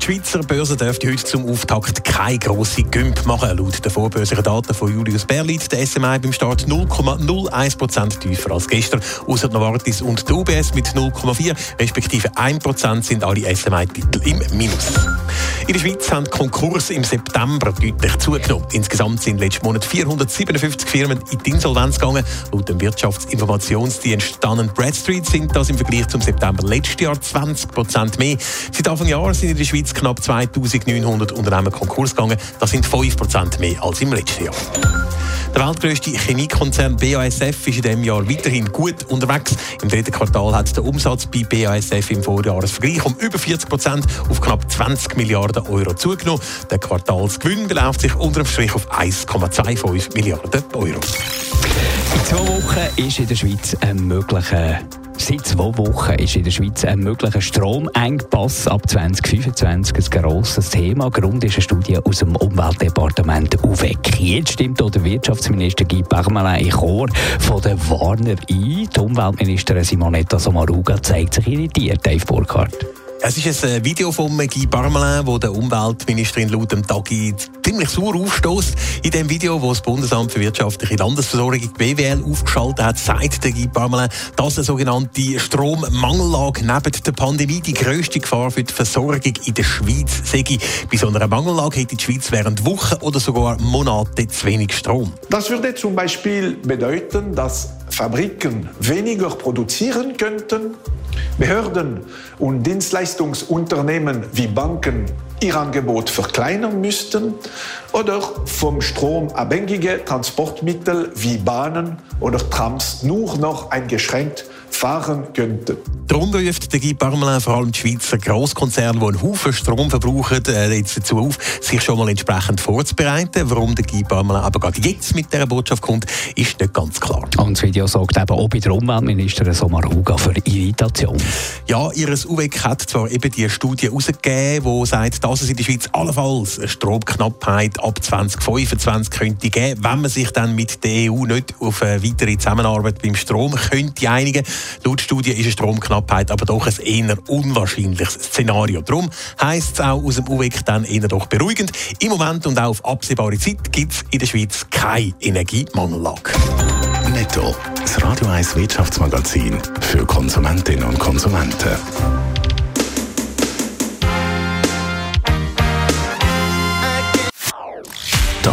Die Schweizer Börse dürfte heute zum Auftakt keine grosse Gümp machen. Laut den vorbörslichen Daten von Julius Berlitz, der SMI beim Start 0,01% tiefer als gestern. Außer Novartis und der UBS mit 0,4 respektive 1% sind alle SMI-Titel im Minus. In der Schweiz haben Konkurse im September deutlich zugenommen. Insgesamt sind letzten Monat 457 Firmen in die Insolvenz gegangen. Laut dem Wirtschaftsinformationsdienst Dun Bradstreet sind das im Vergleich zum September letztes Jahr 20 Prozent mehr. Seit Anfang Jahr sind in der Schweiz knapp 2900 Unternehmen Konkurs gegangen. Das sind 5 Prozent mehr als im letzten Jahr. Der weltgrößte Chemiekonzern BASF ist in diesem Jahr weiterhin gut unterwegs. Im dritten Quartal hat der Umsatz bei BASF im Vorjahresvergleich um über 40 Prozent auf knapp 20 Milliarden Euro zugenommen. Der Quartalsgewinn beläuft sich unter dem Strich auf 1,25 Milliarden Euro. In zwei Wochen ist in der Schweiz ein möglicher Seit zwei Wochen ist in der Schweiz ein möglicher Stromengpass ab 2025 ein grosses Thema. Grund ist eine Studie aus dem Umweltdepartement UVEC. Jetzt stimmt auch der Wirtschaftsminister Guy Parmelin in Chor von den Warner ein. Die Umweltministerin Simonetta Sommaruga zeigt sich irritiert, Dave Burkhardt. Es ist ein äh, Video von Guy Parmelin, wo der Umweltministerin laut dem Tagi ziemlich sauer aufstößt. In dem Video, wo das Bundesamt für wirtschaftliche Landesversorgung BWL aufgeschaltet hat, sagt der Guy Parmelin, dass eine sogenannte Strommangellage neben der Pandemie die grösste Gefahr für die Versorgung in der Schweiz sei. Bei so einer Mangellage hätte die Schweiz während Wochen oder sogar Monaten zu wenig Strom. Das würde zum Beispiel bedeuten, dass Fabriken weniger produzieren könnten, Behörden und Dienstleistungsunternehmen wie Banken ihr Angebot verkleinern müssten oder vom Strom abhängige Transportmittel wie Bahnen oder Trams nur noch eingeschränkt fahren könnten. Darum ruft der Guy Parmelin vor allem die Schweizer Grosskonzerne, die einen Haufen Strom verbrauchen, äh, jetzt dazu auf, sich schon mal entsprechend vorzubereiten. Warum der Guy Parmelin aber gerade jetzt mit dieser Botschaft kommt, ist nicht ganz klar. Und das Video sorgt eben auch bei der Umweltministerin Sommaruga für Irritation. Ja, ihres UWEC hat zwar eben die Studie herausgegeben, die sagt, dass es in der Schweiz allenfalls eine Stromknappheit ab 2025 könnte geben, wenn man sich dann mit der EU nicht auf eine weitere Zusammenarbeit beim Strom könnte einigen. Laut Studie ist eine Stromknappheit aber doch ein eher unwahrscheinliches Szenario. Darum heisst es auch aus dem UWEC dann eher doch beruhigend. Im Moment und auch auf absehbare Zeit gibt es in der Schweiz keine Energiemangellage. Netto. Das Radio 1 Wirtschaftsmagazin für Konsumentinnen und Konsumenten.